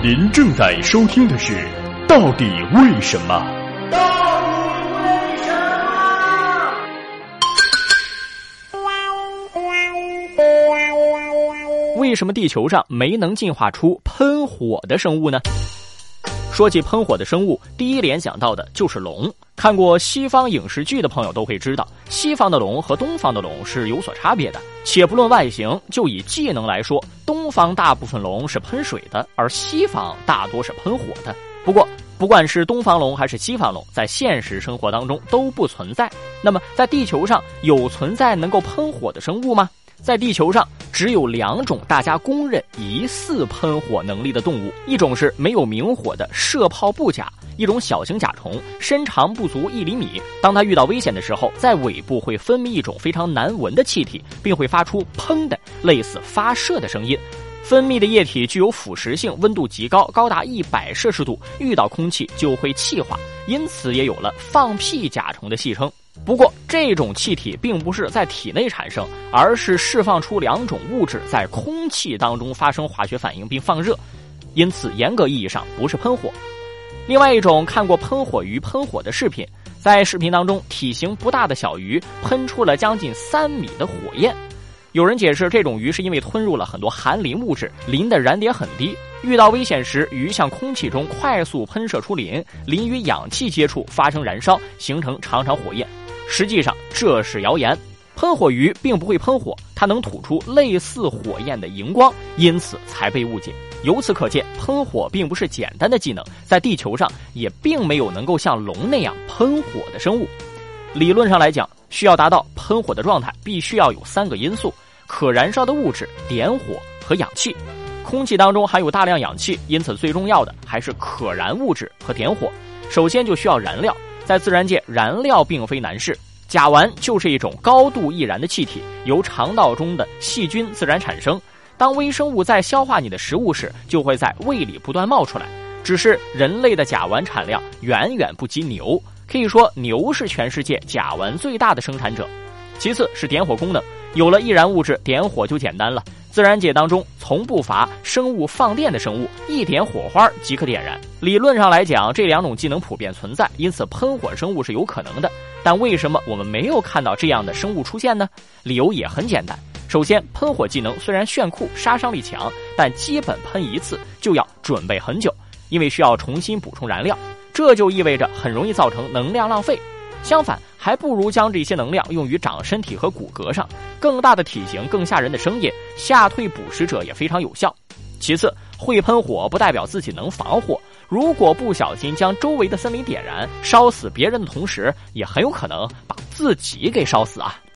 您正在收听的是《到底为什么》。为什么地球上没能进化出喷火的生物呢？说起喷火的生物，第一联想到的就是龙。看过西方影视剧的朋友都会知道，西方的龙和东方的龙是有所差别的。且不论外形，就以技能来说，东方大部分龙是喷水的，而西方大多是喷火的。不过，不管是东方龙还是西方龙，在现实生活当中都不存在。那么，在地球上有存在能够喷火的生物吗？在地球上，只有两种大家公认疑似喷火能力的动物，一种是没有明火的射炮布甲，一种小型甲虫，身长不足一厘米。当它遇到危险的时候，在尾部会分泌一种非常难闻的气体，并会发出“砰”的类似发射的声音。分泌的液体具有腐蚀性，温度极高，高达一百摄氏度，遇到空气就会气化，因此也有了“放屁甲虫”的戏称。不过，这种气体并不是在体内产生，而是释放出两种物质在空气当中发生化学反应并放热，因此严格意义上不是喷火。另外一种看过喷火鱼喷火的视频，在视频当中，体型不大的小鱼喷出了将近三米的火焰。有人解释，这种鱼是因为吞入了很多含磷物质，磷的燃点很低，遇到危险时，鱼向空气中快速喷射出磷，磷与氧气接触发生燃烧，形成长长火焰。实际上这是谣言，喷火鱼并不会喷火，它能吐出类似火焰的荧光，因此才被误解。由此可见，喷火并不是简单的技能，在地球上也并没有能够像龙那样喷火的生物。理论上来讲，需要达到喷火的状态，必须要有三个因素：可燃烧的物质、点火和氧气。空气当中含有大量氧气，因此最重要的还是可燃物质和点火。首先就需要燃料。在自然界，燃料并非难事。甲烷就是一种高度易燃的气体，由肠道中的细菌自然产生。当微生物在消化你的食物时，就会在胃里不断冒出来。只是人类的甲烷产量远远不及牛，可以说牛是全世界甲烷最大的生产者。其次是点火功能，有了易燃物质，点火就简单了。自然界当中从不乏生物放电的生物，一点火花即可点燃。理论上来讲，这两种技能普遍存在，因此喷火生物是有可能的。但为什么我们没有看到这样的生物出现呢？理由也很简单。首先，喷火技能虽然炫酷、杀伤力强，但基本喷一次就要准备很久，因为需要重新补充燃料，这就意味着很容易造成能量浪费。相反，还不如将这些能量用于长身体和骨骼上，更大的体型、更吓人的声音，吓退捕食者也非常有效。其次，会喷火不代表自己能防火，如果不小心将周围的森林点燃，烧死别人的同时，也很有可能把自己给烧死啊。